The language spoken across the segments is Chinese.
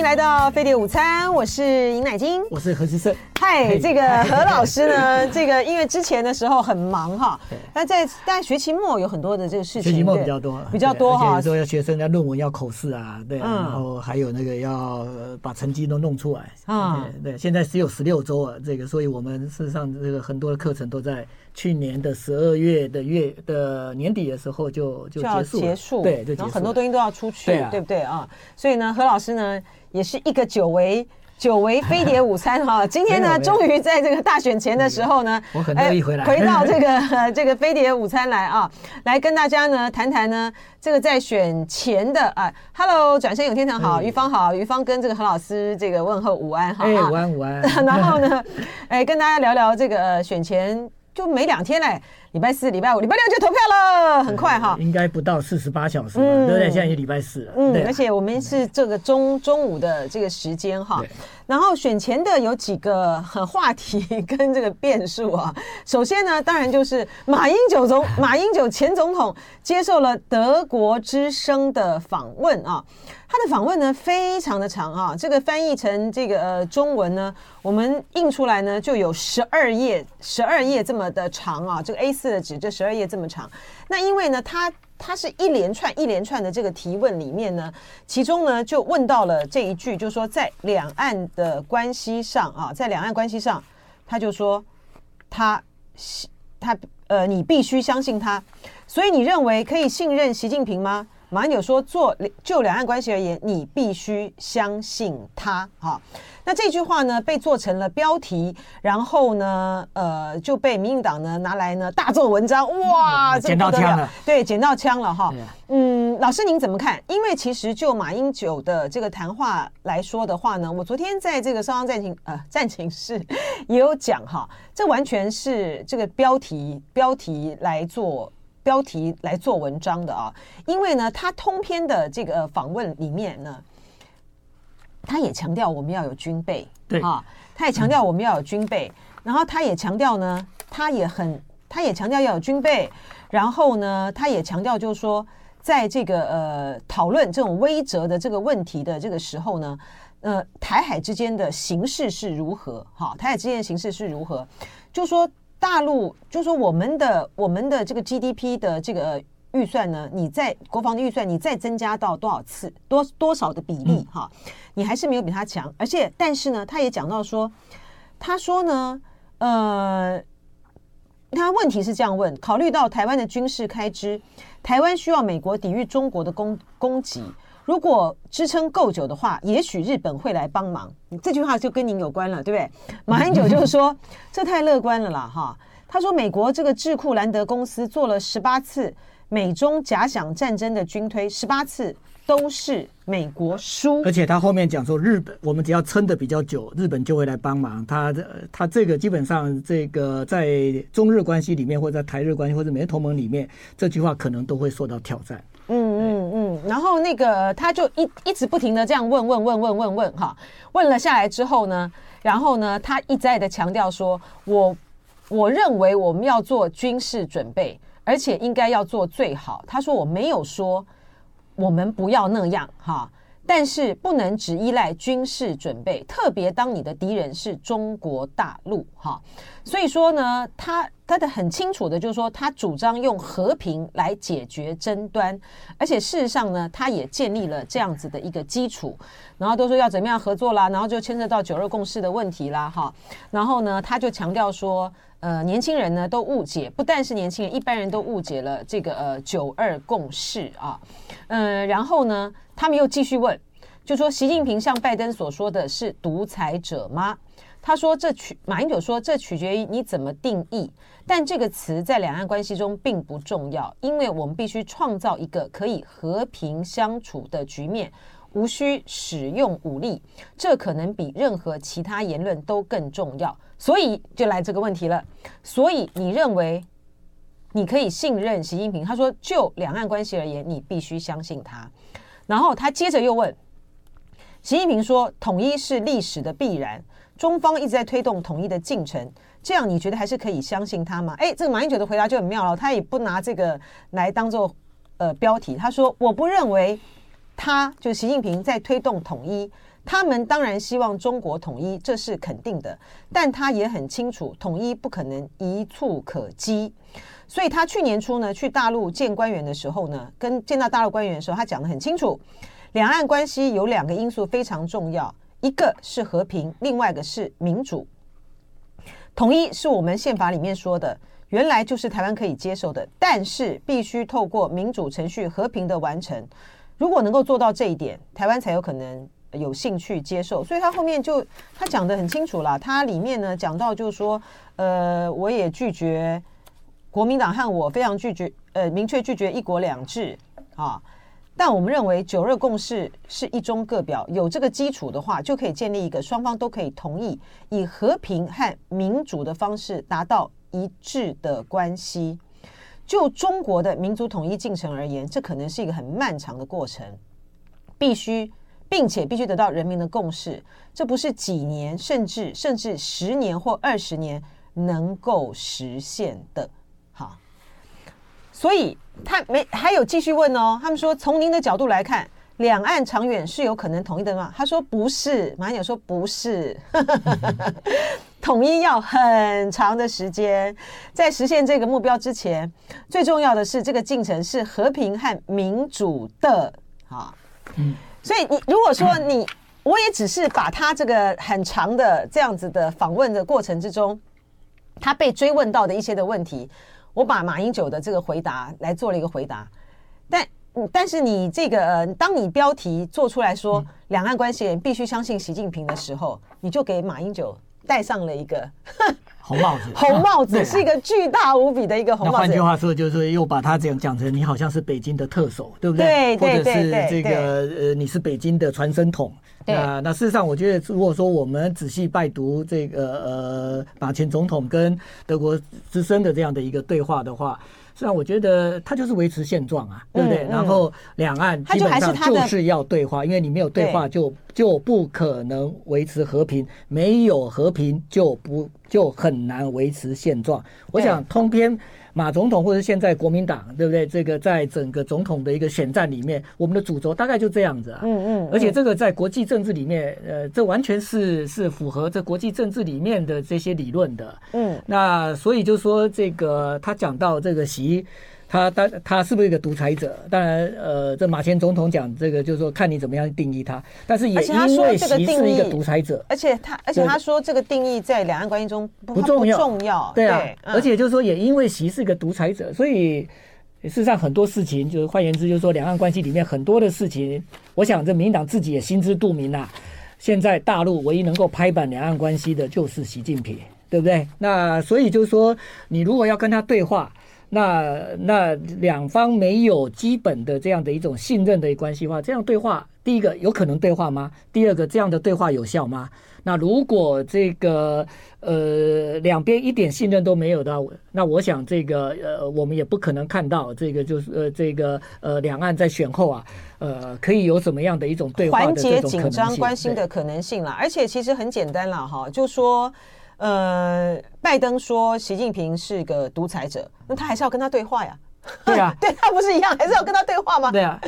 迎来到飞碟午餐，我是尹乃菁，我是何其胜。嗨，这个 何老师呢？这个因为之前的时候很忙哈，那在在学期末有很多的这个事情，学期末比较多，比较多哈。说要学生要论文要口试啊，对，然后还有那个要把成绩都弄出来啊。对，现在只有十六周啊，这个，所以我们事实上这个很多的课程都在去年的十二月的月的年底的时候就就结束结束，对，然后很多东西都要出去，对不对？啊？所以呢，何老师呢？也是一个久违久违飞碟午餐哈，今天呢，终于在这个大选前的时候呢，我很乐意回来，回到这个 这个飞碟午餐来啊，来跟大家呢谈谈呢这个在选前的啊，Hello，转身有天堂好，于芳好，于芳跟这个何老师这个问候午安哈，午安午安，然后呢，哎，跟大家聊聊这个选前就没两天嘞。礼拜四、礼拜五、礼拜六就投票了，很快哈，应该不到四十八小时，对不对？现在也礼拜四了，嗯，而且我们是这个中中午的这个时间哈，然后选前的有几个很话题跟这个变数啊。首先呢，当然就是马英九总马英九前总统接受了德国之声的访问啊。他的访问呢，非常的长啊，这个翻译成这个呃中文呢，我们印出来呢就有十二页，十二页这么的长啊，这个 A 四的纸，这十二页这么长。那因为呢，他他是一连串一连串的这个提问里面呢，其中呢就问到了这一句，就是说在两岸的关系上啊，在两岸关系上，他就说他他呃，你必须相信他，所以你认为可以信任习近平吗？马英九说：“做就两岸关系而言，你必须相信他。”哈，那这句话呢，被做成了标题，然后呢，呃，就被民进党呢拿来呢大做文章。哇，捡到枪了，对，捡到枪了哈。嗯，老师您怎么看？因为其实就马英九的这个谈话来说的话呢，我昨天在这个双方战情呃 战情室也有讲哈，这完全是这个标题标题来做。标题来做文章的啊，因为呢，他通篇的这个访问里面呢，他也强调我们要有军备，对啊，他也强调我们要有军备，嗯、然后他也强调呢，他也很，他也强调要有军备，然后呢，他也强调就是说，在这个呃讨论这种威则的这个问题的这个时候呢，呃，台海之间的形势是如何？哈、啊，台海之间的形势是如何？就说。大陆就说我们的我们的这个 GDP 的这个预算呢，你在国防的预算，你再增加到多少次多多少的比例哈，你还是没有比他强。而且，但是呢，他也讲到说，他说呢，呃，他问题是这样问：考虑到台湾的军事开支，台湾需要美国抵御中国的攻攻击。如果支撑够久的话，也许日本会来帮忙。这句话就跟您有关了，对不对？马英九就是说，这太乐观了啦，哈。他说，美国这个智库兰德公司做了十八次美中假想战争的军推，十八次都是美国输。而且他后面讲说，日本我们只要撑的比较久，日本就会来帮忙。他他这个基本上这个在中日关系里面，或者在台日关系，或者美日同盟里面，这句话可能都会受到挑战。嗯然后那个他就一一直不停的这样问问问问问问哈，问了下来之后呢，然后呢，他一再的强调说，我我认为我们要做军事准备，而且应该要做最好。他说我没有说我们不要那样哈。但是不能只依赖军事准备，特别当你的敌人是中国大陆哈，所以说呢，他他的很清楚的就是说，他主张用和平来解决争端，而且事实上呢，他也建立了这样子的一个基础，然后都说要怎么样合作啦，然后就牵涉到九二共识的问题啦哈，然后呢，他就强调说，呃，年轻人呢都误解，不但是年轻人，一般人都误解了这个呃九二共识啊，嗯、然后呢。他们又继续问，就说习近平像拜登所说的是独裁者吗？他说这取马英九说这取决于你怎么定义，但这个词在两岸关系中并不重要，因为我们必须创造一个可以和平相处的局面，无需使用武力，这可能比任何其他言论都更重要。所以就来这个问题了，所以你认为你可以信任习近平？他说就两岸关系而言，你必须相信他。然后他接着又问，习近平说：“统一是历史的必然，中方一直在推动统一的进程，这样你觉得还是可以相信他吗？”哎，这个马英九的回答就很妙了，他也不拿这个来当做呃标题，他说：“我不认为他就习近平在推动统一，他们当然希望中国统一，这是肯定的，但他也很清楚，统一不可能一蹴可几。所以他去年初呢，去大陆见官员的时候呢，跟见到大陆官员的时候，他讲得很清楚，两岸关系有两个因素非常重要，一个是和平，另外一个是民主。统一是我们宪法里面说的，原来就是台湾可以接受的，但是必须透过民主程序和平的完成。如果能够做到这一点，台湾才有可能有兴趣接受。所以他后面就他讲得很清楚了，他里面呢讲到就是说，呃，我也拒绝国民党和我非常拒绝，呃，明确拒绝一国两制啊。但我们认为九二共识是一中各表，有这个基础的话，就可以建立一个双方都可以同意以和平和民主的方式达到一致的关系。就中国的民族统一进程而言，这可能是一个很漫长的过程，必须并且必须得到人民的共识，这不是几年甚至甚至十年或二十年能够实现的。所以。他没还有继续问哦，他们说，从您的角度来看，两岸长远是有可能统一的吗？他说不是，马英九说不是，统一要很长的时间，在实现这个目标之前，最重要的是这个进程是和平和民主的啊。嗯，所以你如果说你，我也只是把他这个很长的这样子的访问的过程之中，他被追问到的一些的问题。我把马英九的这个回答来做了一个回答，但但是你这个呃，当你标题做出来说两岸关系人必须相信习近平的时候，你就给马英九戴上了一个红帽子，红帽子是一个巨大无比的一个红帽子。换句话说，就是又把它这样讲成你好像是北京的特首，对不对？对对对对，或者是这个呃，你是北京的传声筒。那那事实上，我觉得如果说我们仔细拜读这个呃马前总统跟德国之声的这样的一个对话的话，实际上我觉得他就是维持现状啊，对不对？然后两岸基本上就是要对话，因为你没有对话就就不可能维持和平，没有和平就不就很难维持现状。我想通篇。马总统或者现在国民党，对不对？这个在整个总统的一个选战里面，我们的主轴大概就这样子啊。嗯嗯。而且这个在国际政治里面，呃，这完全是是符合这国际政治里面的这些理论的。嗯。那所以就说这个他讲到这个习。他他他是不是一个独裁者？当然，呃，这马前总统讲这个，就是说看你怎么样定义他。但是也因为习是一个独裁者，而且他而且他说这个定义在两岸关系中不，不重要。重要对啊，而且就是说也因为习是一个独裁者，所以事实上很多事情就是换言之，就是说两岸关系里面很多的事情，我想这民进党自己也心知肚明啊。现在大陆唯一能够拍板两岸关系的就是习近平，对不对？那所以就是说，你如果要跟他对话。那那两方没有基本的这样的一种信任的关系的话，这样对话，第一个有可能对话吗？第二个这样的对话有效吗？那如果这个呃两边一点信任都没有的话，那我想这个呃我们也不可能看到这个就是呃这个呃两岸在选后啊呃可以有什么样的一种对话的这种可能性，缓解紧张关心的可能性啦。而且其实很简单了哈，就说。呃，拜登说习近平是个独裁者，那他还是要跟他对话呀？对啊，对他不是一样，还是要跟他对话吗？对啊。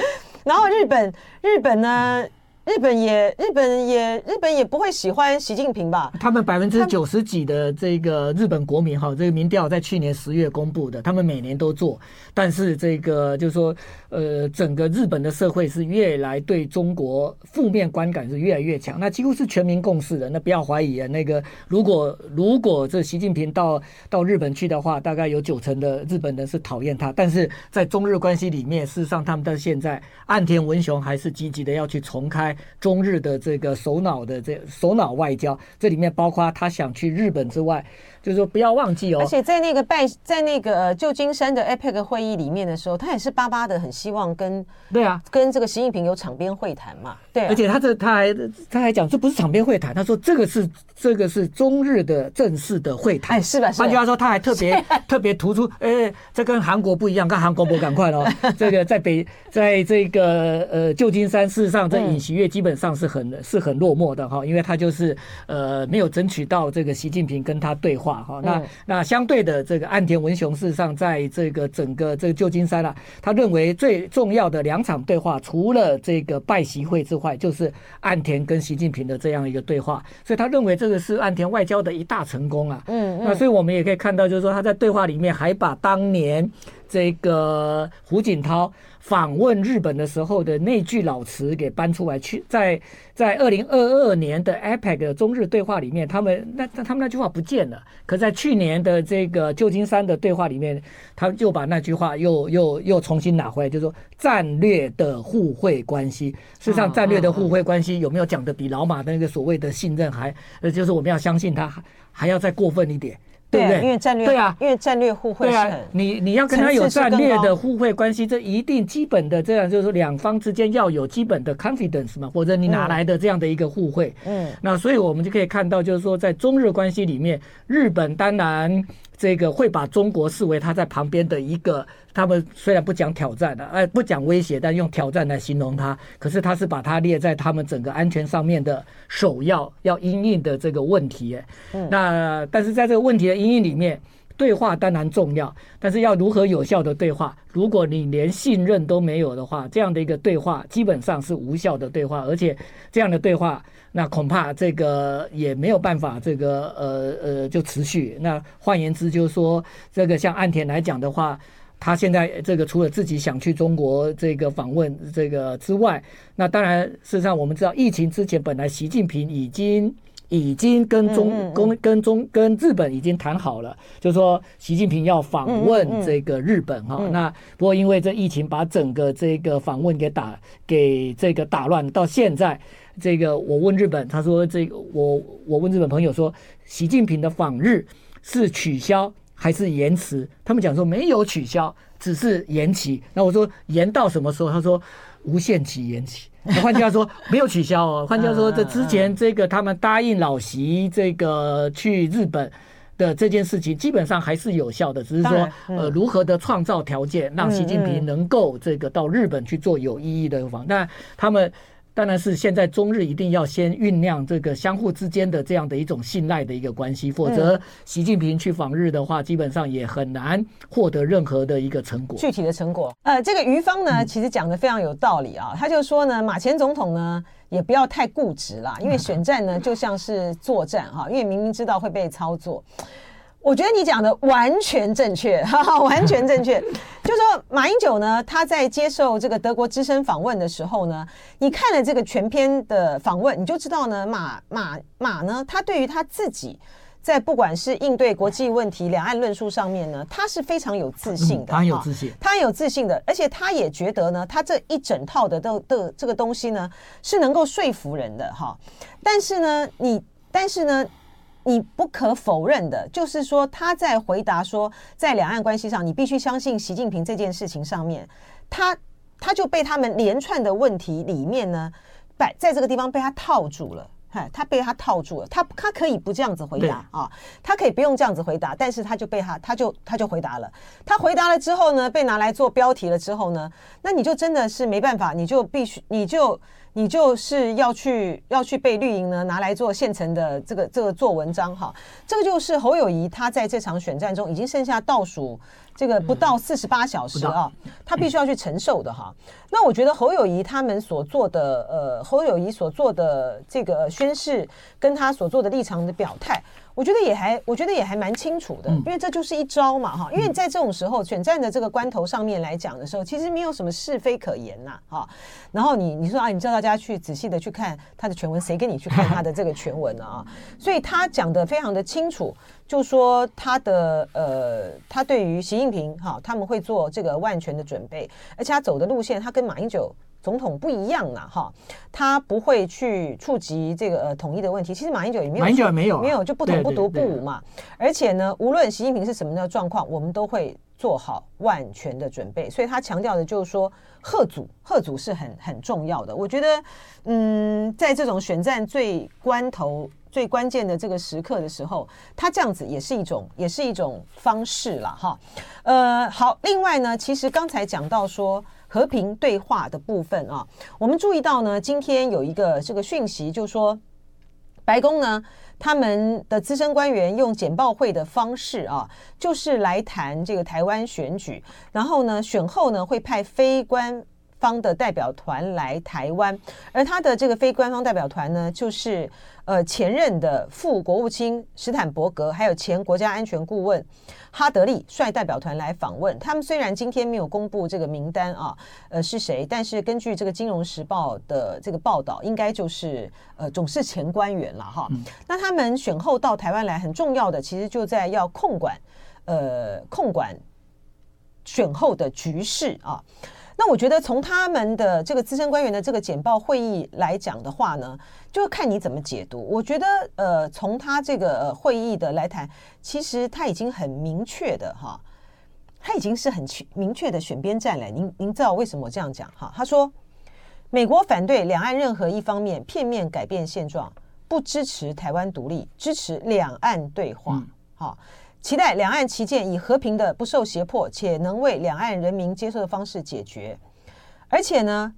然后日本，日本呢？日本也，日本也，日本也不会喜欢习近平吧？他们百分之九十几的这个日本国民哈，这个民调在去年十月公布的，他们每年都做，但是这个就是说，呃，整个日本的社会是越来对中国负面观感是越来越强，那几乎是全民共识的。那不要怀疑啊，那个如果如果这习近平到到日本去的话，大概有九成的日本人是讨厌他。但是在中日关系里面，事实上他们到现在，岸田文雄还是积极的要去重开。中日的这个首脑的这首脑外交，这里面包括他想去日本之外。就是说不要忘记哦，而且在那个拜在那个呃旧金山的 APEC 会议里面的时候，他也是巴巴的很希望跟对啊跟这个习近平有场边会谈嘛，对、啊。而且他这他还他还讲这不是场边会谈，他说这个是这个是中日的正式的会谈，哎是吧？换句话说，他还特别 特别突出，哎，这跟韩国不一样，跟韩国不赶快哦。这个在北在这个呃旧金山，事实上这尹锡悦基本上是很是很落寞的哈，因为他就是呃没有争取到这个习近平跟他对话哈。那那相对的这个岸田文雄事实上在这个整个这个旧金山啊，他认为最重要的两场对话，除了这个拜习会之外，就是岸田跟习近平的这样一个对话，所以他认为这个是岸田外交的一大成功啊。嗯，那所以我们也可以看到，就是说他在对话里面还把当年这个胡锦涛。访问日本的时候的那句老词给搬出来，去在在二零二二年的 APEC 的中日对话里面，他们那他们那句话不见了。可在去年的这个旧金山的对话里面，他就把那句话又又又重新拿回来，就说战略的互惠关系。事实上，战略的互惠关系有没有讲的比老马的那个所谓的信任还呃，就是我们要相信他还要再过分一点。对不对？因为战略对啊，因为战略互惠对啊，你你要跟他有战略的互惠关系，这一定基本的这样就是说两方之间要有基本的 confidence 嘛，或者你哪来的这样的一个互惠？嗯，那所以我们就可以看到，就是说在中日关系里面，日本当然。这个会把中国视为他在旁边的一个，他们虽然不讲挑战的，哎，不讲威胁，但用挑战来形容他。可是他是把它列在他们整个安全上面的首要要因应的这个问题。嗯，那但是在这个问题的因应里面，对话当然重要，但是要如何有效的对话？如果你连信任都没有的话，这样的一个对话基本上是无效的对话，而且这样的对话。那恐怕这个也没有办法，这个呃呃就持续。那换言之，就是说，这个像岸田来讲的话，他现在这个除了自己想去中国这个访问这个之外，那当然事实上我们知道，疫情之前本来习近平已经已经跟中跟跟中跟日本已经谈好了，就是说习近平要访问这个日本哈。那不过因为这疫情把整个这个访问给打给这个打乱，到现在。这个我问日本，他说这个我我问日本朋友说，习近平的访日是取消还是延迟？他们讲说没有取消，只是延期。那我说延到什么时候？他说无限期延期。那换句话说没有取消哦。换句话说，这之前这个他们答应老习这个去日本的这件事情，基本上还是有效的，只是说呃如何的创造条件，让习近平能够这个到日本去做有意义的访。那他们。当然是现在中日一定要先酝酿这个相互之间的这样的一种信赖的一个关系，否则习近平去访日的话，基本上也很难获得任何的一个成果。具体的成果，呃，这个于芳呢，其实讲的非常有道理啊。他就说呢，马前总统呢也不要太固执啦，因为选战呢就像是作战哈，因为明明知道会被操作。我觉得你讲的完全正确，哈哈，完全正确。就是说马英九呢，他在接受这个德国之声访问的时候呢，你看了这个全篇的访问，你就知道呢，马马马呢，他对于他自己在不管是应对国际问题、两岸论述上面呢，他是非常有自信的，他很有自信，他很有自信的，而且他也觉得呢，他这一整套的的的这个东西呢，是能够说服人的哈。但是呢，你但是呢。你不可否认的，就是说他在回答说，在两岸关系上，你必须相信习近平这件事情上面，他他就被他们连串的问题里面呢，摆在这个地方被他套住了，嗨，他被他套住了，他他可以不这样子回答啊，他可以不用这样子回答，但是他就被他他就他就回答了，他回答了之后呢，被拿来做标题了之后呢，那你就真的是没办法，你就必须你就。你就是要去要去被绿营呢拿来做现成的这个这个做文章哈，这个就是侯友谊他在这场选战中已经剩下倒数这个不到四十八小时啊，他必须要去承受的哈。那我觉得侯友谊他们所做的呃侯友谊所做的这个宣誓跟他所做的立场的表态。我觉得也还，我觉得也还蛮清楚的，因为这就是一招嘛，哈。因为在这种时候，选战的这个关头上面来讲的时候，其实没有什么是非可言呐，哈。然后你你说啊，你叫大家去仔细的去看他的全文，谁跟你去看他的这个全文啊？所以他讲的非常的清楚，就说他的呃，他对于习近平哈，他们会做这个万全的准备，而且他走的路线，他跟马英九。总统不一样了哈，他不会去触及这个呃统一的问题。其实马英九也没有，马英九也没有，没有就不统不独不武嘛。而且呢，无论习近平是什么样的状况，我们都会做好万全的准备。所以他强调的就是说，贺祖贺祖是很很重要的。我觉得，嗯，在这种选战最关头、最关键的这个时刻的时候，他这样子也是一种，也是一种方式了哈。呃，好，另外呢，其实刚才讲到说。和平对话的部分啊。我们注意到呢，今天有一个这个讯息，就说白宫呢，他们的资深官员用简报会的方式啊，就是来谈这个台湾选举，然后呢，选后呢会派非官方的代表团来台湾，而他的这个非官方代表团呢，就是呃前任的副国务卿史坦伯格，还有前国家安全顾问哈德利率代表团来访问。他们虽然今天没有公布这个名单啊，呃是谁，但是根据这个《金融时报》的这个报道，应该就是呃总是前官员了哈。嗯、那他们选后到台湾来，很重要的其实就在要控管呃控管选后的局势啊。那我觉得从他们的这个资深官员的这个简报会议来讲的话呢，就看你怎么解读。我觉得呃，从他这个会议的来谈，其实他已经很明确的哈，他已经是很明确的选边站了。您您知道为什么我这样讲哈？他说，美国反对两岸任何一方面片面改变现状，不支持台湾独立，支持两岸对话。好。期待两岸旗舰以和平的、不受胁迫且能为两岸人民接受的方式解决。而且呢，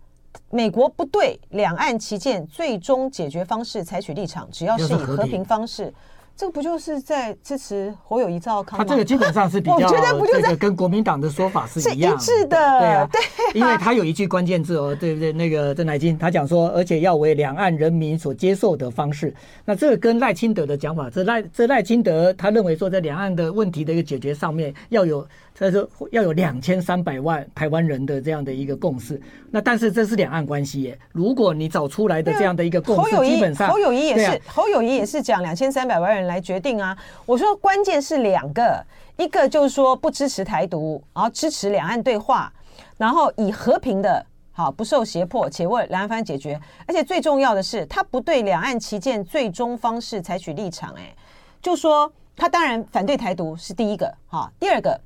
美国不对两岸旗舰最终解决方式采取立场，只要是以和平方式。这个不就是在支持侯友谊、赵康吗？他这个基本上是比较，我觉得不就这个跟国民党的说法是一样一致的，对啊，对啊，因为他有一句关键字哦，对不对？那个郑乃金他讲说，而且要为两岸人民所接受的方式。那这个跟赖清德的讲法，这赖这赖清德他认为说，在两岸的问题的一个解决上面要有。他说要有两千三百万台湾人的这样的一个共识，那但是这是两岸关系耶。如果你找出来的这样的一个共识，基本上侯友谊也是侯友谊也是讲两千三百万人来决定啊。我说关键是两个，一个就是说不支持台独，然后支持两岸对话，然后以和平的好不受胁迫且为两岸方案解决。而且最重要的是，他不对两岸旗舰最终方式采取立场，哎，就说他当然反对台独是第一个，哈，第二个。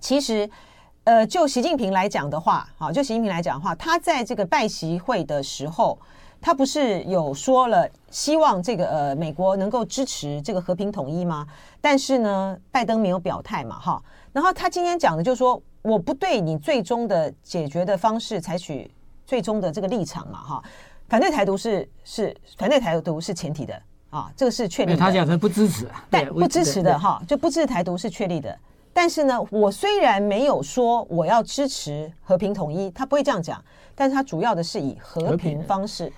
其实，呃，就习近平来讲的话，好，就习近平来讲的话，他在这个拜习会的时候，他不是有说了希望这个呃美国能够支持这个和平统一吗？但是呢，拜登没有表态嘛，哈。然后他今天讲的就是说，我不对你最终的解决的方式采取最终的这个立场嘛，哈。反对台独是是反对台独是前提的啊，这个是确立的。他讲他不支持，但，不支持的哈，就不支持台独是确立的。但是呢，我虽然没有说我要支持和平统一，他不会这样讲。但是他主要的是以和平方式，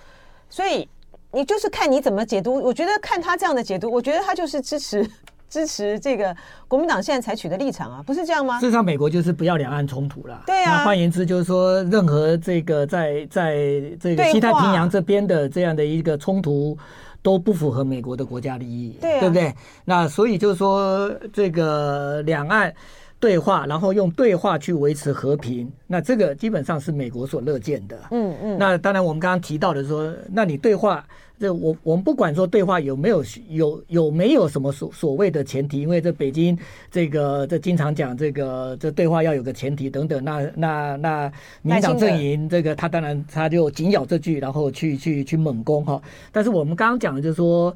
所以你就是看你怎么解读。我觉得看他这样的解读，我觉得他就是支持支持这个国民党现在采取的立场啊，不是这样吗？事实上，美国就是不要两岸冲突了。对啊，换言之就是说，任何这个在在这个西太平洋这边的这样的一个冲突。都不符合美国的国家利益，对，啊、对不对？那所以就是说，这个两岸对话，然后用对话去维持和平，那这个基本上是美国所乐见的。嗯嗯。那当然，我们刚刚提到的说，那你对话。这我我们不管说对话有没有有有没有什么所所谓的前提，因为这北京这个这经常讲这个这对话要有个前提等等，那那那民党阵营这个他当然他就紧咬这句，然后去去去猛攻哈。但是我们刚刚讲的就是说，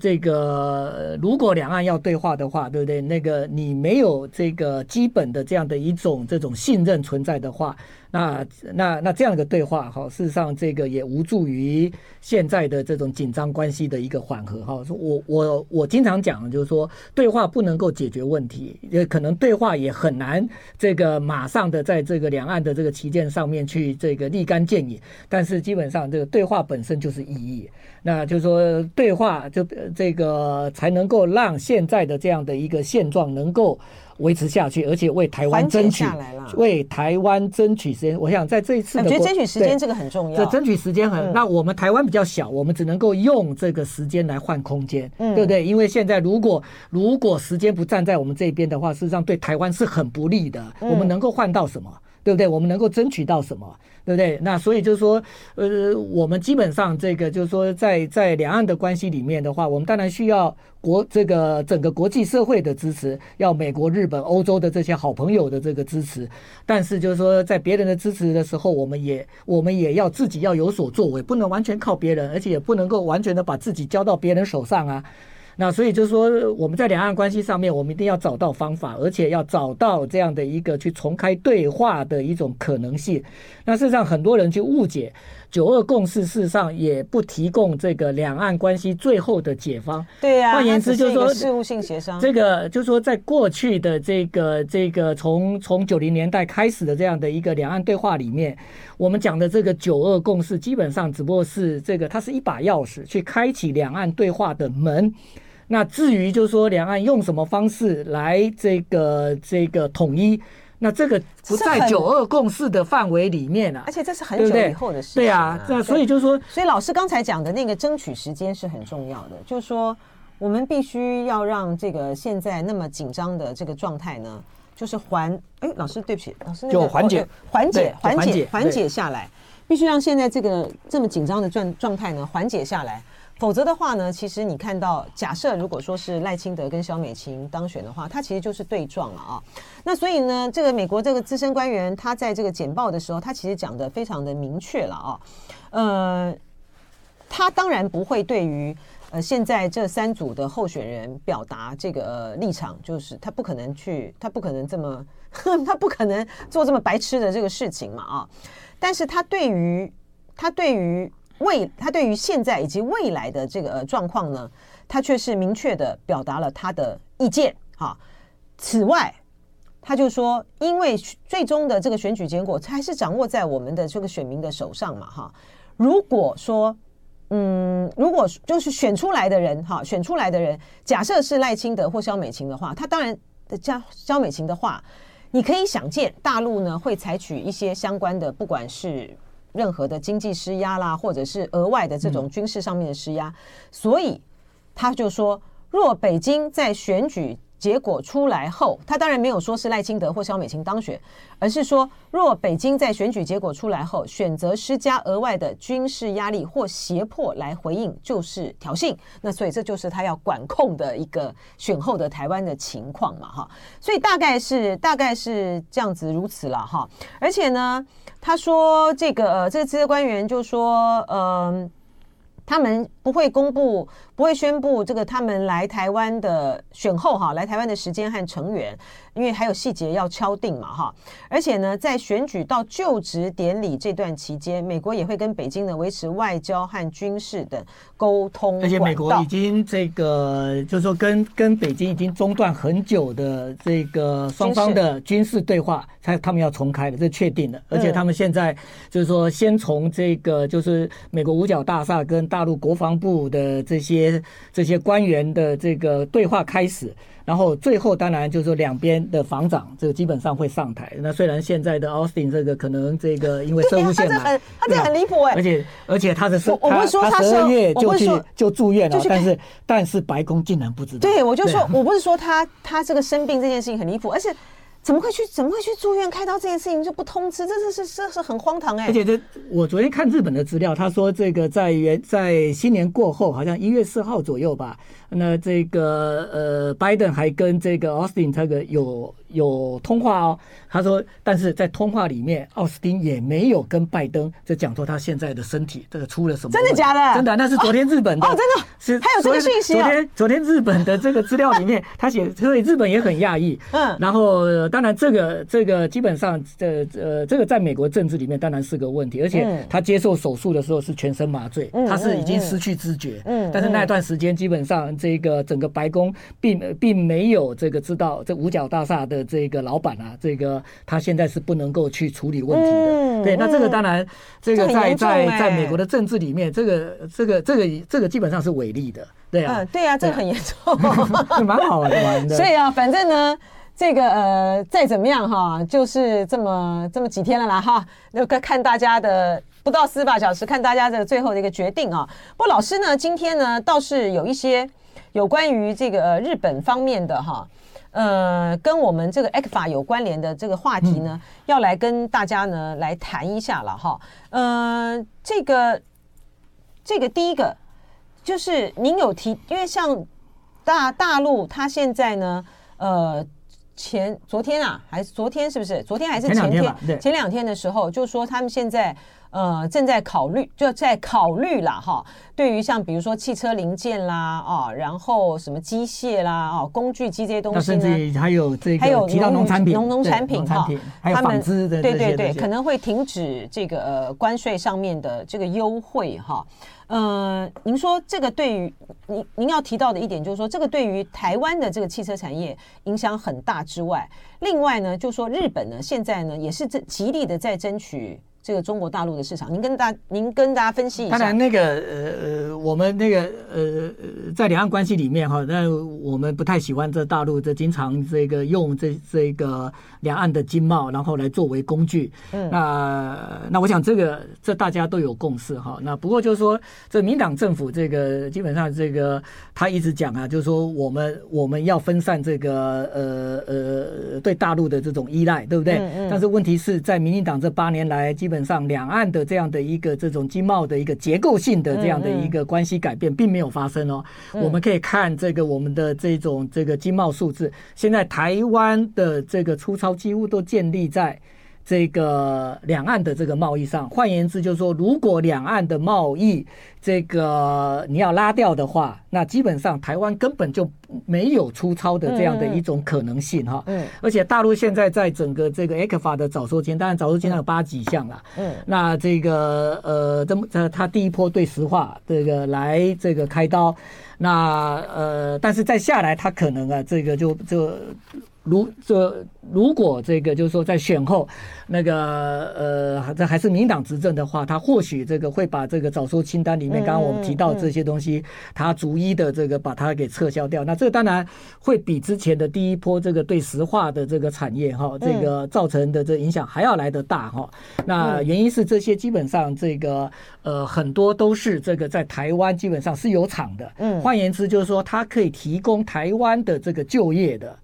这个如果两岸要对话的话，对不对？那个你没有这个基本的这样的一种这种信任存在的话。那那那这样的对话哈，事实上这个也无助于现在的这种紧张关系的一个缓和哈。我我我经常讲，就是说对话不能够解决问题，也可能对话也很难这个马上的在这个两岸的这个旗舰上面去这个立竿见影。但是基本上这个对话本身就是意义，那就是说对话就这个才能够让现在的这样的一个现状能够。维持下去，而且为台湾争取，为台湾争取时间。我想在这一次的，我觉得争取时间这个很重要。这争取时间很，嗯、那我们台湾比较小，我们只能够用这个时间来换空间，嗯、对不对？因为现在如果如果时间不站在我们这边的话，事实上对台湾是很不利的。嗯、我们能够换到什么？对不对？我们能够争取到什么？对不对？那所以就是说，呃，我们基本上这个就是说在，在两岸的关系里面的话，我们当然需要国这个整个国际社会的支持，要美国、日本、欧洲的这些好朋友的这个支持。但是就是说，在别人的支持的时候，我们也我们也要自己要有所作为，不能完全靠别人，而且也不能够完全的把自己交到别人手上啊。那所以就是说，我们在两岸关系上面，我们一定要找到方法，而且要找到这样的一个去重开对话的一种可能性。那事实上，很多人去误解九二共识，事实上也不提供这个两岸关系最后的解方。对呀、啊，换言之就是说，事务性协商。这个就是说，在过去的这个这个从从九零年代开始的这样的一个两岸对话里面，我们讲的这个九二共识，基本上只不过是这个，它是一把钥匙，去开启两岸对话的门。那至于就是说，两岸用什么方式来这个这个统一，那这个不在九二共识的范围里面啊。而且这是很久以后的事情。对啊，那所以就是说，所以老师刚才讲的那个争取时间是很重要的，就是说我们必须要让这个现在那么紧张的这个状态呢，就是缓。哎，老师对不起，老师就缓解、缓解、缓解、缓解下来，必须让现在这个这么紧张的状状态呢缓解下来。否则的话呢，其实你看到，假设如果说是赖清德跟萧美琴当选的话，他其实就是对撞了啊。那所以呢，这个美国这个资深官员他在这个简报的时候，他其实讲得非常的明确了啊。呃，他当然不会对于呃现在这三组的候选人表达这个、立场，就是他不可能去，他不可能这么，他不可能做这么白痴的这个事情嘛啊。但是他对于他对于。未，他对于现在以及未来的这个状况呢，他却是明确的表达了他的意见。哈，此外，他就说，因为最终的这个选举结果还是掌握在我们的这个选民的手上嘛。哈，如果说，嗯，如果就是选出来的人，哈，选出来的人，假设是赖清德或萧美琴的话，他当然的萧萧美琴的话，你可以想见，大陆呢会采取一些相关的，不管是。任何的经济施压啦，或者是额外的这种军事上面的施压，嗯，所以他就说，若北京在选举结果出来后，他当然没有说是赖清德或萧美琴当选，而是说，若北京在选举结果出来后选择施加额外的军事压力或胁迫来回应，就是挑衅。那所以这就是他要管控的一个选后的台湾的情况嘛，哈。所以大概是大概是这样子如此了，哈。而且呢，他说这个，这个资深官员就说，嗯、他们不会公布，不会宣布这个他们来台湾的选后哈，来台湾的时间和成员，因为还有细节要敲定嘛哈。而且呢，在选举到就职典礼这段期间，美国也会跟北京呢维持外交和军事的沟通。而且美国已经这个就是说跟跟北京已经中断很久的这个双方的军事对话，他他们要重开了，这确定了。而且他们现在就是说先从这个就是美国五角大厦跟大陆国防部的这些这些官员的这个对话开始，然后最后当然就是说两边的防长这个基本上会上台。那虽然现在的 Austin 这个可能这个因为社务线嘛，他这很他这很离谱哎，而且而且他的是，我不是说他十二月就去就住院了，但是但是白宫竟然不知道。对，我就说我不是说他他这个生病这件事情很离谱，而且。怎么会去？怎么会去住院开刀？这件事情就不通知，这是是这是很荒唐哎、而且这我昨天看日本的资料，他说这个在元在新年过后，好像一月四号左右吧。那这个呃，拜登还跟这个奥斯汀这个有有通话哦。他说，但是在通话里面，奥斯汀也没有跟拜登在讲说他现在的身体这个出了什么。真的假的？真的，那是昨天日本的。哦，哦，真的是还有这个讯息、啊。昨天昨天日本的这个资料里面，他写，所以日本也很讶异。嗯。然后，当然这个这个基本上这呃这个在美国政治里面当然是个问题，而且他接受手术的时候是全身麻醉，他是已经失去知觉。嗯。但是那段时间基本上。这个整个白宫并并没有这个知道这五角大厦的这个老板啊，这个他现在是不能够去处理问题的。嗯、对，那这个当然，这个在、欸、在在美国的政治里面，这个这个这个这个基本上是违例的。对啊，嗯、对啊，这个很严重，蛮好玩的。所以啊，反正呢，这个呃，再怎么样哈，就是这么这么几天了啦哈，那看大家的。不到四十八小时，看大家的最后的一个决定啊。不过老师呢，今天呢倒是有一些有关于这个日本方面的哈，呃，跟我们这个 ECFA 有关联的这个话题呢，要来跟大家呢来谈一下了哈。呃，这个这个第一个就是您有提，因为像大大陆，它现在呢，呃。前昨天啊，还是昨天是不是？昨天还是前天？前两天，前两天的时候，就说他们现在呃，正在考虑，就在考虑啦，哈。对于像比如说汽车零件啦，啊，然后什么机械啦，啊，工具机这些东西呢，甚至还有这个还有提到农产品、农农产品哈，还有纺织的，对对对，可能会停止这个呃关税上面的这个优惠哈。呃，您说这个对于您您要提到的一点就是说，这个对于台湾的这个汽车产业影响很大之外，另外呢，就是说日本呢现在呢也是这极力的在争取。这个中国大陆的市场，您跟大您跟大家分析一下。当然，那个呃呃，我们那个呃在两岸关系里面哈，那我们不太喜欢这大陆这经常这个用这这个两岸的经贸，然后来作为工具。嗯。那那我想这个这大家都有共识哈。那不过就是说，这民党政府这个基本上这个他一直讲啊，就是说我们我们要分散这个呃呃对大陆的这种依赖，对不对？嗯嗯。但是问题是在民进党这八年来基本基本上，两岸的这样的一个这种经贸的一个结构性的这样的一个关系改变，并没有发生哦。我们可以看这个我们的这种这个经贸数字，现在台湾的这个出超几乎都建立在。这个两岸的这个贸易上，换言之，就是说，如果两岸的贸易这个你要拉掉的话，那基本上台湾根本就没有出超的这样的一种可能性哈。嗯。而且大陆现在在整个这个 ECFA 的早收清，当然早收清有八几项了。嗯。那这个呃，这么呃，他第一波对石化这个来这个开刀，那呃，但是再下来，他可能啊，这个就就。如这如果这个就是说在选后那个呃这还是民党执政的话，他或许这个会把这个早收清单里面刚刚我们提到这些东西，他逐一的这个把它给撤销掉。那这当然会比之前的第一波这个对石化的这个产业哈这个造成的这影响还要来得大哈。那原因是这些基本上这个呃很多都是这个在台湾基本上是有厂的。嗯，换言之就是说它可以提供台湾的这个就业的。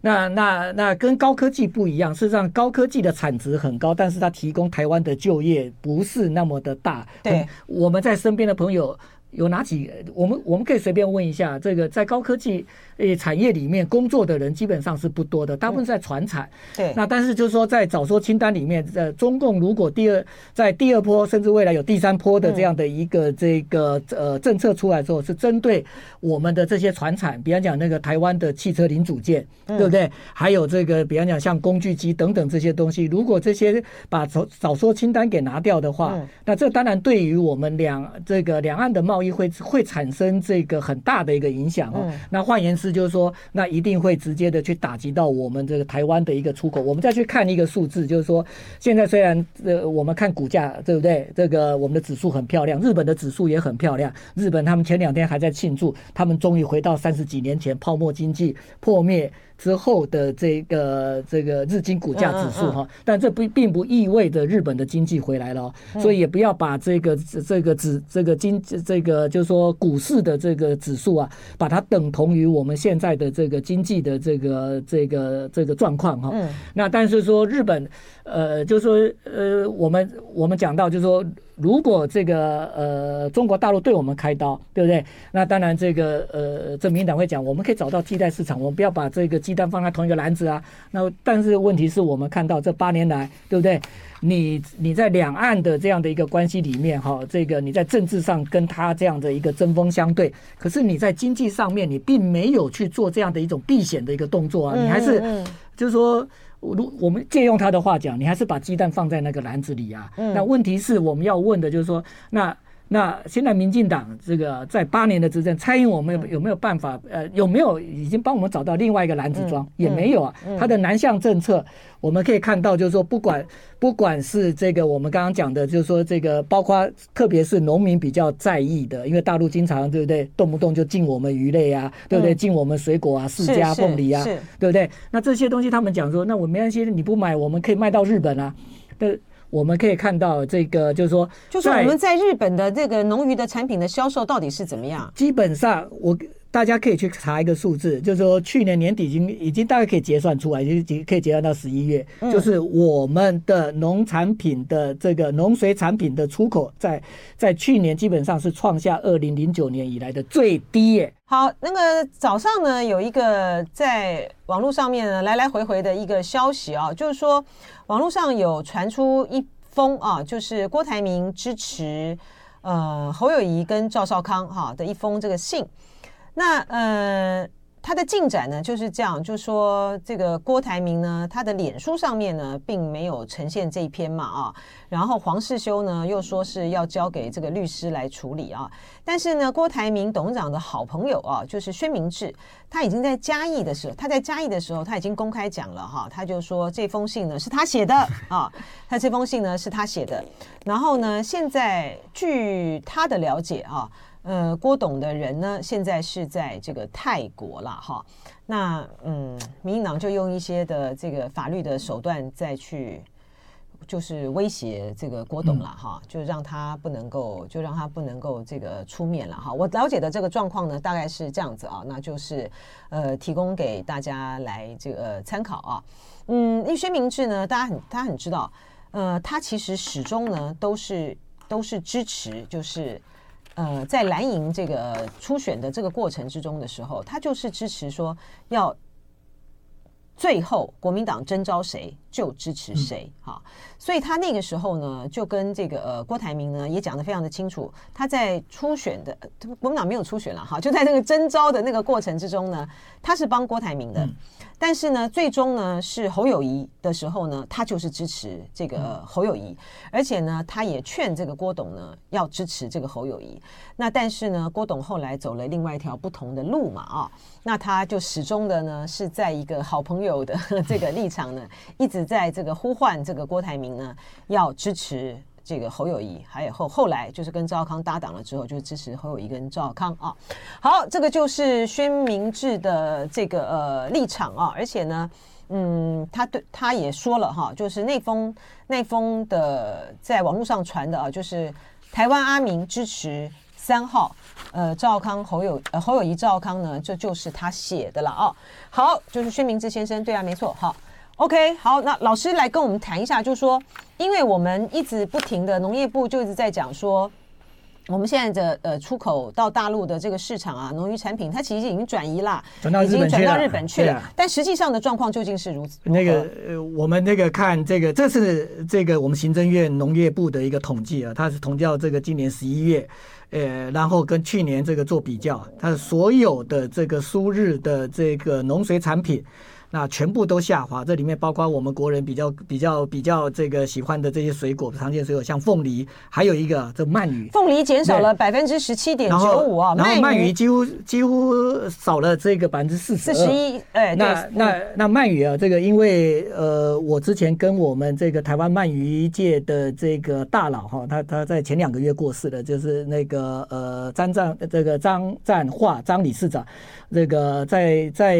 那那那跟高科技不一样，事实上高科技的产值很高，但是它提供台湾的就业不是那么的大。对，我们在身边的朋友。有哪几？我们我们可以随便问一下，这个在高科技诶产业里面工作的人基本上是不多的，大部分是在船产。对。那但是就是说，在早说清单里面，呃，中共如果第二在第二波，甚至未来有第三波的这样的一个这个呃政策出来之后，是针对我们的这些船产，比方讲那个台湾的汽车零组件，对不对？还有这个比方讲像工具机等等这些东西，如果这些把早早说清单给拿掉的话，那这当然对于我们两这个两岸的贸易会会产生这个很大的一个影响哦。嗯、那换言之，就是说，那一定会直接的去打击到我们这个台湾的一个出口。我们再去看一个数字，就是说，现在虽然呃，我们看股价，对不对？这个我们的指数很漂亮，日本的指数也很漂亮。日本他们前两天还在庆祝，他们终于回到三十几年前泡沫经济破灭之后的这个这个日经股价指数哈，但这不并不意味着日本的经济回来了，所以也不要把这个这个指这个经这个就是说股市的这个指数啊，把它等同于我们现在的这个经济的这个这个这个状况哈。那但是说日本呃，就是说呃，我们我们讲到就是说。如果这个呃中国大陆对我们开刀，对不对？那当然这个呃，这民党会讲，我们可以找到替代市场，我们不要把这个鸡蛋放在同一个篮子啊。那但是问题是我们看到这八年来，对不对？你你在两岸的这样的一个关系里面，哈，这个你在政治上跟他这样的一个针锋相对，可是你在经济上面你并没有去做这样的一种避险的一个动作啊，你还是就是说。如我们借用他的话讲，你还是把鸡蛋放在那个篮子里啊。嗯、那问题是我们要问的就是说，那那现在民进党这个在八年的执政，蔡英文我们有有没有办法？呃，有没有已经帮我们找到另外一个篮子装？嗯、也没有啊。嗯、他的南向政策。我们可以看到，就是说，不管不管是这个我们刚刚讲的，就是说这个包括特别是农民比较在意的，因为大陆经常对不对，动不动就禁我们鱼类啊，对不对？禁我们水果啊，释迦凤梨啊，对不对？那这些东西他们讲说，那我没关系，你不买，我们可以卖到日本啊。那我们可以看到这个，就是说，就是我们在日本的这个农渔的产品的销售到底是怎么样？基本上我。大家可以去查一个数字，就是说去年年底已经已经大概可以结算出来，就是可以结算到十一月，嗯、就是我们的农产品的这个农水产品的出口在在去年基本上是创下二零零九年以来的最低耶。好，那个早上呢有一个在网络上面呢来来回回的一个消息啊，就是说网络上有传出一封啊，就是郭台铭支持呃侯友谊跟赵少康哈的一封这个信。那呃。他的进展呢就是这样，就是说这个郭台铭呢，他的脸书上面呢并没有呈现这一篇嘛啊，然后黄世修呢又说是要交给这个律师来处理啊，但是呢，郭台铭董事长的好朋友啊，就是薛明志，他已经在嘉义的时候，他在嘉义的时候他已经公开讲了哈，他就说这封信呢是他写的啊，他这封信呢是他写的，然后呢，现在据他的了解啊。呃，郭董的人呢，现在是在这个泰国了哈。那嗯，民进党就用一些的这个法律的手段再去，就是威胁这个郭董了哈，就让他不能够，就让他不能够这个出面了哈。我了解的这个状况呢，大概是这样子啊，那就是呃，提供给大家来这个参考啊。嗯，因为薛明志呢，大家很大家很知道，呃，他其实始终呢都是都是支持，就是。呃，在蓝营这个初选的这个过程之中的时候，他就是支持说要最后国民党征召谁就支持谁，哈、嗯，所以他那个时候呢，就跟这个呃郭台铭呢也讲得非常的清楚，他在初选的国民党没有初选了哈，就在那个征召的那个过程之中呢，他是帮郭台铭的。嗯但是呢，最终呢是侯友谊的时候呢，他就是支持这个侯友谊，而且呢，他也劝这个郭董呢要支持这个侯友谊。那但是呢，郭董后来走了另外一条不同的路嘛啊，那他就始终的呢是在一个好朋友的 这个立场呢，一直在这个呼唤这个郭台铭呢要支持。这个侯友宜，还有后后来就是跟赵康搭档了之后，就支持侯友宜跟赵康啊。好，这个就是薛明志的这个呃立场啊，而且呢，嗯，他对他也说了哈，就是那封那封的在网络上传的啊，就是台湾阿明支持三号，呃，赵康侯友呃侯友宜赵康呢，这就，是他写的了啊。好，就是薛明志先生，对啊，没错，好。OK，好，那老师来跟我们谈一下，就是说，因为我们一直不停的农业部就一直在讲说，我们现在的呃出口到大陆的这个市场啊，农渔产品它其实已经转移啦，已经转到日本去了。但实际上的状况究竟是如此？那个呃，我们那个看这个，这是这个我们行政院农业部的一个统计啊，它是统计到这个今年十一月，呃，然后跟去年这个做比较，它所有的这个输日的这个农水产品。那全部都下滑，这里面包括我们国人比较比较比较这个喜欢的这些水果，常见水果像凤梨，还有一个这鳗鱼。凤梨减少了百分之十七点九五啊，然后鳗鱼几乎几乎少了这个百分之四十。四十一，哎，那那那鳗鱼啊，这个因为呃，我之前跟我们这个台湾鳗鱼界的这个大佬哈，他他在前两个月过世的，就是那个呃张占这个张占化张理事长，这个在在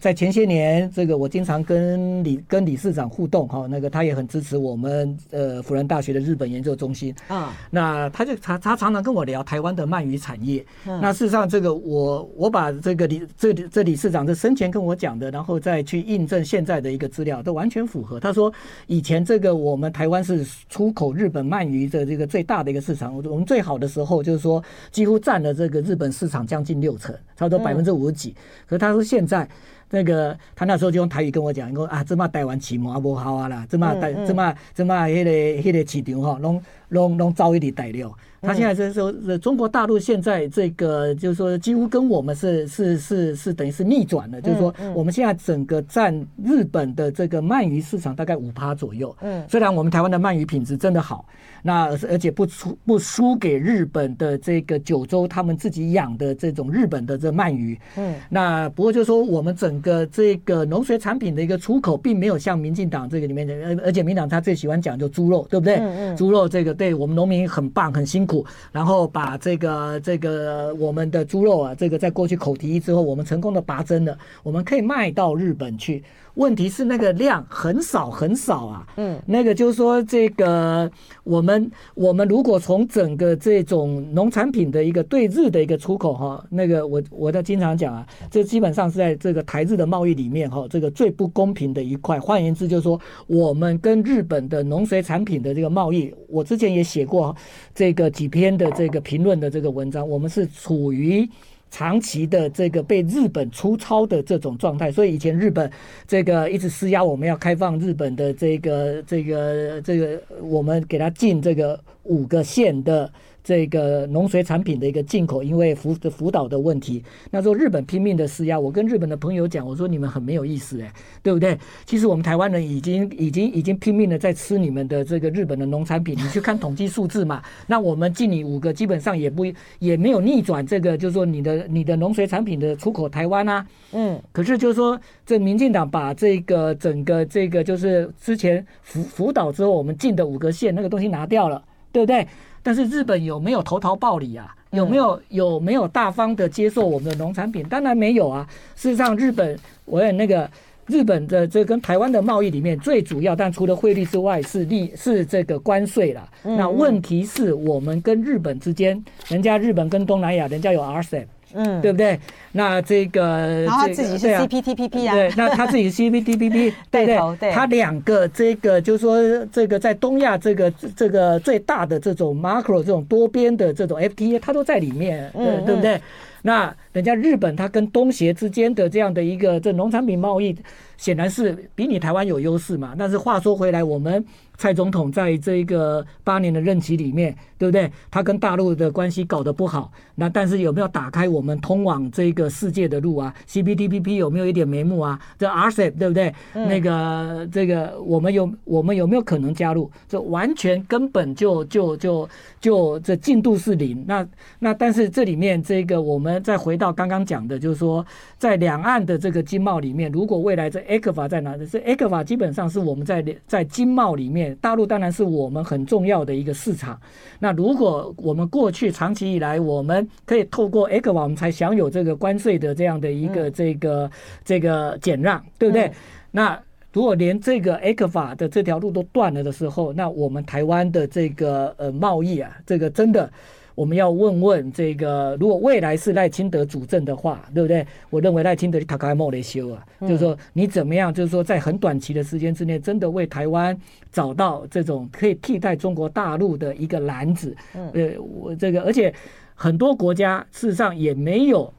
在前些年。这个我经常跟李跟理事长互动哈，那个他也很支持我们呃辅仁大学的日本研究中心啊。那他就他他常常跟我聊台湾的鳗鱼产业。那事实上这个我我把这个李这这理事长这生前跟我讲的，然后再去印证现在的一个资料，都完全符合。他说以前这个我们台湾是出口日本鳗鱼的这个最大的一个市场，我们最好的时候就是说几乎占了这个日本市场将近六成，差不多百分之五十几。可是他说现在。那个他那时候就用台语跟我讲，说啊，这嘛台湾起毛不好啊啦，这嘛台这嘛这嘛迄个迄个市场吼，拢拢拢遭一点逮料。他现在就是说，中国大陆现在这个就是说，几乎跟我们是是是是等于是逆转了，就是说，我们现在整个占日本的这个鳗鱼市场大概五趴左右。嗯，虽然我们台湾的鳗鱼品质真的好，那而且不出不输给日本的这个九州他们自己养的这种日本的这鳗鱼。嗯，那不过就是说，我们整个这个农水产品的一个出口，并没有像民进党这个里面的，而而且民党他最喜欢讲就猪肉，对不对？猪肉这个对我们农民很棒，很辛苦。然后把这个这个我们的猪肉啊，这个在过去口蹄疫之后，我们成功的拔针了，我们可以卖到日本去。问题是那个量很少很少啊，嗯，那个就是说这个我们我们如果从整个这种农产品的一个对日的一个出口哈，那个我我在经常讲啊，这基本上是在这个台日的贸易里面哈，这个最不公平的一块。换言之，就是说我们跟日本的农水产品的这个贸易，我之前也写过这个几篇的这个评论的这个文章，我们是处于。长期的这个被日本粗糙的这种状态，所以以前日本这个一直施压，我们要开放日本的这个这个这个，我们给他进这个五个县的。这个农水产品的一个进口，因为福的福岛的问题，那时候日本拼命的施压。我跟日本的朋友讲，我说你们很没有意思哎，对不对？其实我们台湾人已经已经已经拼命的在吃你们的这个日本的农产品。你去看统计数字嘛，那我们进你五个，基本上也不也没有逆转这个，就是说你的你的农水产品的出口台湾啊，嗯，可是就是说这民进党把这个整个这个就是之前福福岛之后我们进的五个县那个东西拿掉了，对不对？但是日本有没有投桃报李啊？有没有有没有大方的接受我们的农产品？当然没有啊。事实上，日本我也那个日本的这跟台湾的贸易里面最主要，但除了汇率之外是利是这个关税了。那问题是我们跟日本之间，人家日本跟东南亚人家有 RCEP。嗯，对不对？那这个，然后他自己是 CPTPP 啊，对，那他自己是 CPTPP，对不对？他两个这个，就是说这个在东亚这个这个最大的这种 macro 这种多边的这种 FTA，它都在里面，对，对不对？那人家日本，它跟东协之间的这样的一个这农产品贸易，显然是比你台湾有优势嘛。但是话说回来，我们。蔡总统在这个八年的任期里面，对不对？他跟大陆的关系搞得不好，那但是有没有打开我们通往这个世界的路啊？CPTPP 有没有一点眉目啊？这 RCEP 对不对？嗯、那个这个我们有我们有没有可能加入？这完全根本就就就就这进度是零。那那但是这里面这个我们再回到刚刚讲的，就是说在两岸的这个经贸里面，如果未来这 ECFA 在哪里？这 ECFA 基本上是我们在在经贸里面。大陆当然是我们很重要的一个市场。那如果我们过去长期以来，我们可以透过 ECFA，我们才享有这个关税的这样的一个这个这个减让，对不对？那如果连这个 ECFA 的这条路都断了的时候，那我们台湾的这个呃贸易啊，这个真的。我们要问问这个，如果未来是赖清德主政的话，对不对？我认为赖清德他开莫雷修啊，就是说你怎么样，就是说在很短期的时间之内，真的为台湾找到这种可以替代中国大陆的一个篮子。呃，我这个，而且很多国家事实上也没有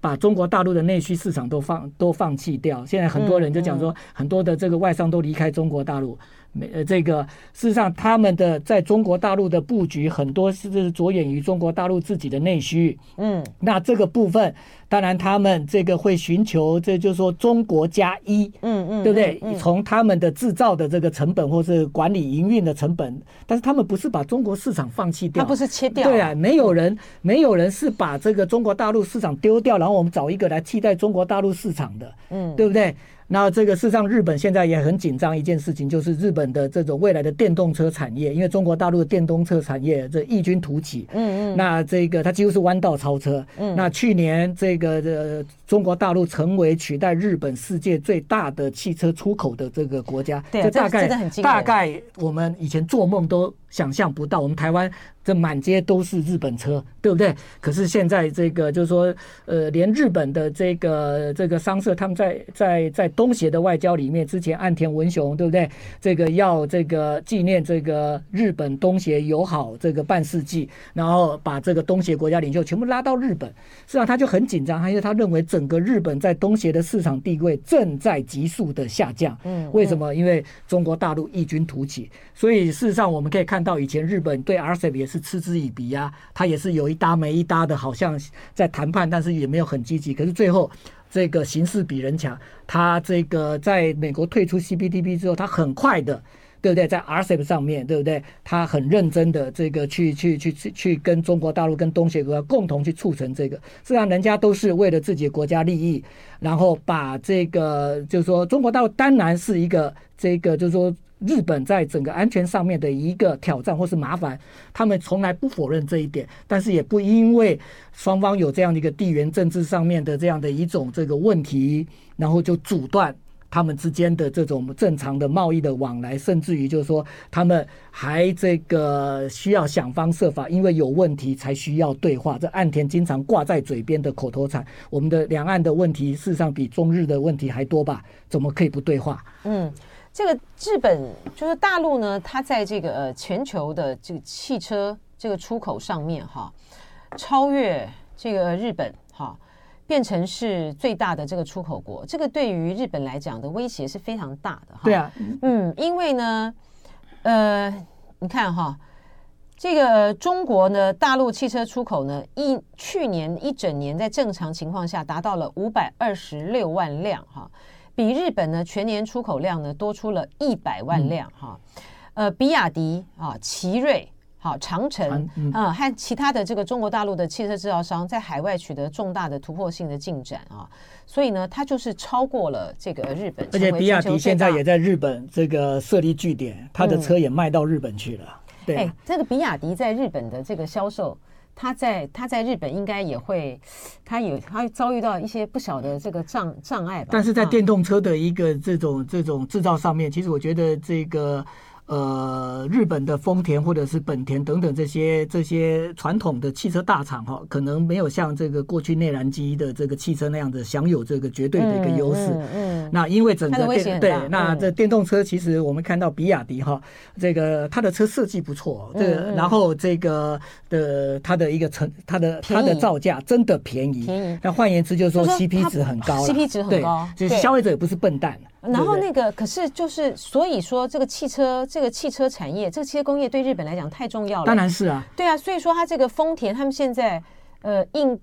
把中国大陆的内需市场都放都放弃掉。现在很多人就讲说，很多的这个外商都离开中国大陆。没呃，这个事实上，他们的在中国大陆的布局很多是着眼于中国大陆自己的内需。嗯，那这个部分，当然他们这个会寻求，这就是说中国加一。嗯嗯，对不对？从他们的制造的这个成本，或是管理营运的成本，但是他们不是把中国市场放弃掉，他不是切掉。对啊，没有人，没有人是把这个中国大陆市场丢掉，然后我们找一个来替代中国大陆市场的。嗯，对不对？那这个事实上，日本现在也很紧张一件事情，就是日本的这种未来的电动车产业，因为中国大陆的电动车产业这异军突起，嗯嗯，那这个它几乎是弯道超车，嗯，那去年这个的中国大陆成为取代日本世界最大的汽车出口的这个国家，对，这大概大概我们以前做梦都想象不到，我们台湾。这满街都是日本车，对不对？可是现在这个就是说，呃，连日本的这个这个商社，他们在在在东协的外交里面，之前岸田文雄，对不对？这个要这个纪念这个日本东协友好这个半世纪，然后把这个东协国家领袖全部拉到日本，实际上他就很紧张，因为他认为整个日本在东协的市场地位正在急速的下降。嗯，为什么？因为中国大陆异军突起，所以事实上我们可以看到，以前日本对 RCEP 也是。嗤之以鼻啊，他也是有一搭没一搭的，好像在谈判，但是也没有很积极。可是最后这个形势比人强，他这个在美国退出 CPTP 之后，他很快的，对不对？在 RCEP 上面对不对？他很认真的这个去去去去去跟中国大陆跟东协国共同去促成这个，实际上人家都是为了自己的国家利益，然后把这个就是说中国大陆当然是一个这个就是说。日本在整个安全上面的一个挑战或是麻烦，他们从来不否认这一点，但是也不因为双方有这样的一个地缘政治上面的这样的一种这个问题，然后就阻断他们之间的这种正常的贸易的往来，甚至于就是说他们还这个需要想方设法，因为有问题才需要对话。这岸田经常挂在嘴边的口头禅，我们的两岸的问题事实上比中日的问题还多吧？怎么可以不对话？嗯。这个日本就是大陆呢，它在这个呃全球的这个汽车这个出口上面哈，超越这个日本哈，变成是最大的这个出口国，这个对于日本来讲的威胁是非常大的哈。对啊，嗯，因为呢，呃，你看哈，这个中国呢，大陆汽车出口呢，一去年一整年在正常情况下达到了五百二十六万辆哈，比日本呢全年出口量呢多出了一百万辆哈。嗯呃，比亚迪啊，奇瑞，好，长城啊，和其他的这个中国大陆的汽车制造商在海外取得重大的突破性的进展啊，所以呢，它就是超过了这个日本。而且比亚迪现在也在日本这个设立据点，它的车也卖到日本去了。嗯、对、哎，这个比亚迪在日本的这个销售，它在他在日本应该也会，他有他遭遇到一些不小的这个障障碍吧。但是在电动车的一个这种这种制造上面，其实我觉得这个。呃，日本的丰田或者是本田等等这些这些传统的汽车大厂哈，可能没有像这个过去内燃机的这个汽车那样子享有这个绝对的一个优势。嗯，那因为整个电对，那这电动车其实我们看到比亚迪哈，这个它的车设计不错，这个然后这个的它的一个成它的它的造价真的便宜。便宜。那换言之就是说 CP 值很高，CP 值很高，就是消费者也不是笨蛋。然后那个，可是就是，所以说这个汽车，这个汽车产业，这个汽车工业对日本来讲太重要了。当然是啊，对啊，所以说它这个丰田，他们现在呃应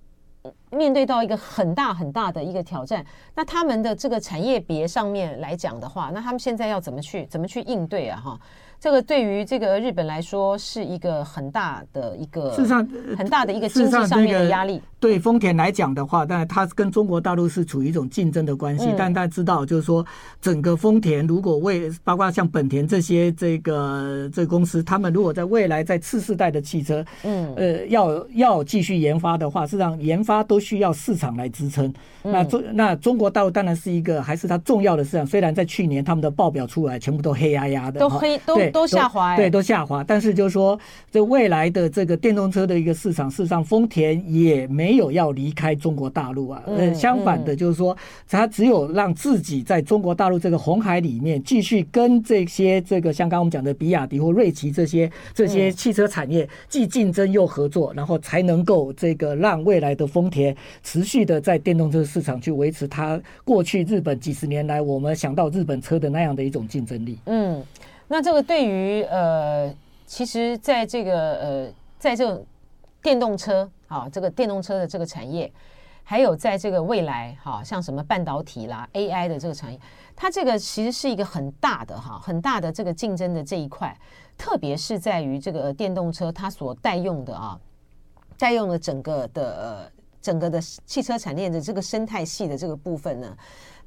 面对到一个很大很大的一个挑战。那他们的这个产业别上面来讲的话，那他们现在要怎么去怎么去应对啊？哈。这个对于这个日本来说是一个很大的一个，事实上很大的一个经济上面的压力。对丰田来讲的话，但是它跟中国大陆是处于一种竞争的关系。但大家知道，就是说整个丰田如果为包括像本田这些这个这个公司，他们如果在未来在次世代的汽车，嗯呃要要继续研发的话，事实上研发都需要市场来支撑。那中那中国大陆当然是一个还是它重要的市场。虽然在去年他们的报表出来，全部都黑压压的，都黑都。都下滑，对，都下滑。但是就是说，这未来的这个电动车的一个市场，事实上丰田也没有要离开中国大陆啊。呃，相反的，就是说，它只有让自己在中国大陆这个红海里面继续跟这些这个像刚刚我们讲的比亚迪或瑞奇这些这些汽车产业既竞争又合作，然后才能够这个让未来的丰田持续的在电动车市场去维持它过去日本几十年来我们想到日本车的那样的一种竞争力。嗯。那这个对于呃，其实在这个呃，在这个电动车啊，这个电动车的这个产业，还有在这个未来哈，像什么半导体啦、AI 的这个产业，它这个其实是一个很大的哈，很大的这个竞争的这一块，特别是在于这个电动车它所带用的啊，带用的整个的呃，整个的汽车产业的这个生态系的这个部分呢。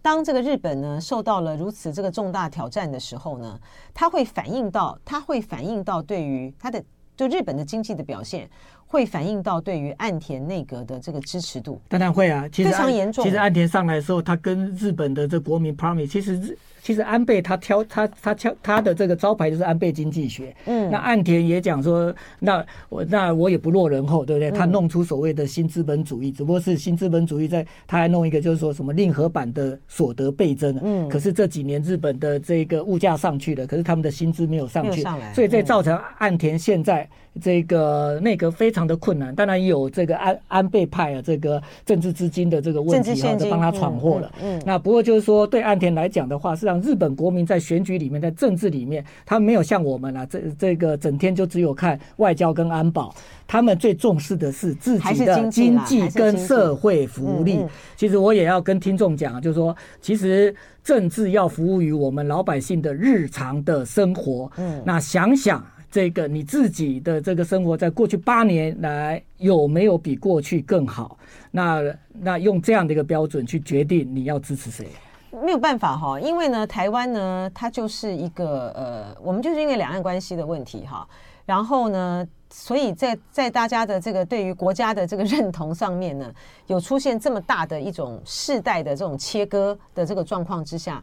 当这个日本呢受到了如此这个重大挑战的时候呢，它会反映到，它会反映到对于它的就日本的经济的表现，会反映到对于岸田内阁的这个支持度。当然会啊，其实非常严重。其实岸田上来的时候，他跟日本的这国民 promise，其实日。其实安倍他挑他他挑他的这个招牌就是安倍经济学。嗯，那岸田也讲说，那我那我也不落人后，对不对？他弄出所谓的新资本主义，只不过是新资本主义在，他还弄一个就是说什么令和版的所得倍增。嗯，可是这几年日本的这个物价上去了，可是他们的薪资没有上去，所以这造成岸田现在这个内阁非常的困难。当然有这个安安倍派啊，这个政治资金的这个问题啊，就帮他闯祸了。嗯，那不过就是说对岸田来讲的话，是。让日本国民在选举里面，在政治里面，他们没有像我们啊，这这个整天就只有看外交跟安保，他们最重视的是自己的经济跟社会福利。其实我也要跟听众讲，就是说，其实政治要服务于我们老百姓的日常的生活。嗯，那想想这个你自己的这个生活，在过去八年来有没有比过去更好？那那用这样的一个标准去决定你要支持谁？没有办法哈，因为呢，台湾呢，它就是一个呃，我们就是因为两岸关系的问题哈，然后呢，所以在在大家的这个对于国家的这个认同上面呢，有出现这么大的一种世代的这种切割的这个状况之下。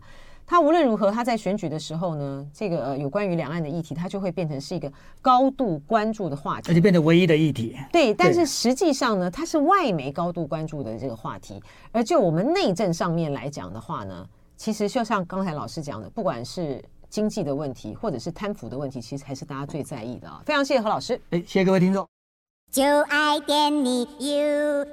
他无论如何，他在选举的时候呢，这个呃有关于两岸的议题，他就会变成是一个高度关注的话题，而且变成唯一的议题。对，但是实际上呢，它是外媒高度关注的这个话题。而就我们内政上面来讲的话呢，其实就像刚才老师讲的，不管是经济的问题，或者是贪腐的问题，其实才是大家最在意的啊。非常谢谢何老师，哎，谢谢各位听众，就爱点你 U。